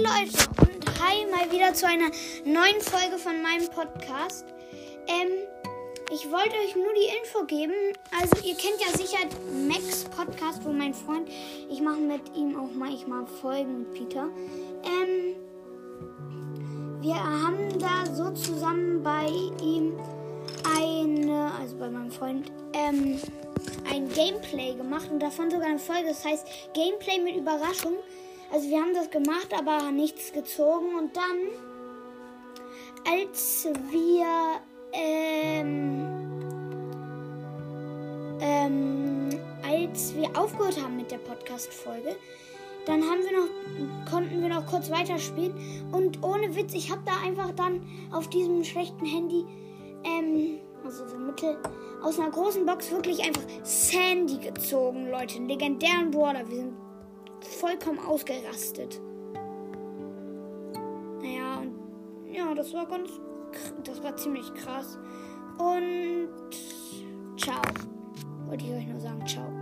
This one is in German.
Leute und hi mal wieder zu einer neuen Folge von meinem Podcast. Ähm, ich wollte euch nur die Info geben. Also ihr kennt ja sicher Max Podcast, wo mein Freund, ich mache mit ihm auch manchmal Folgen mit Peter. Ähm, wir haben da so zusammen bei ihm eine, also bei meinem Freund, ähm, ein Gameplay gemacht und davon sogar eine Folge. Das heißt Gameplay mit Überraschung. Also wir haben das gemacht, aber nichts gezogen. Und dann, als wir ähm, ähm, als wir aufgehört haben mit der Podcast-Folge, dann haben wir noch, konnten wir noch kurz weiterspielen. Und ohne Witz, ich habe da einfach dann auf diesem schlechten Handy, ähm, also so mittel, aus einer großen Box wirklich einfach Sandy gezogen, Leute. Einen legendären Brawler. Wir sind vollkommen ausgerastet. Naja, und ja, das war ganz, das war ziemlich krass. Und ciao. Wollte ich euch nur sagen, ciao.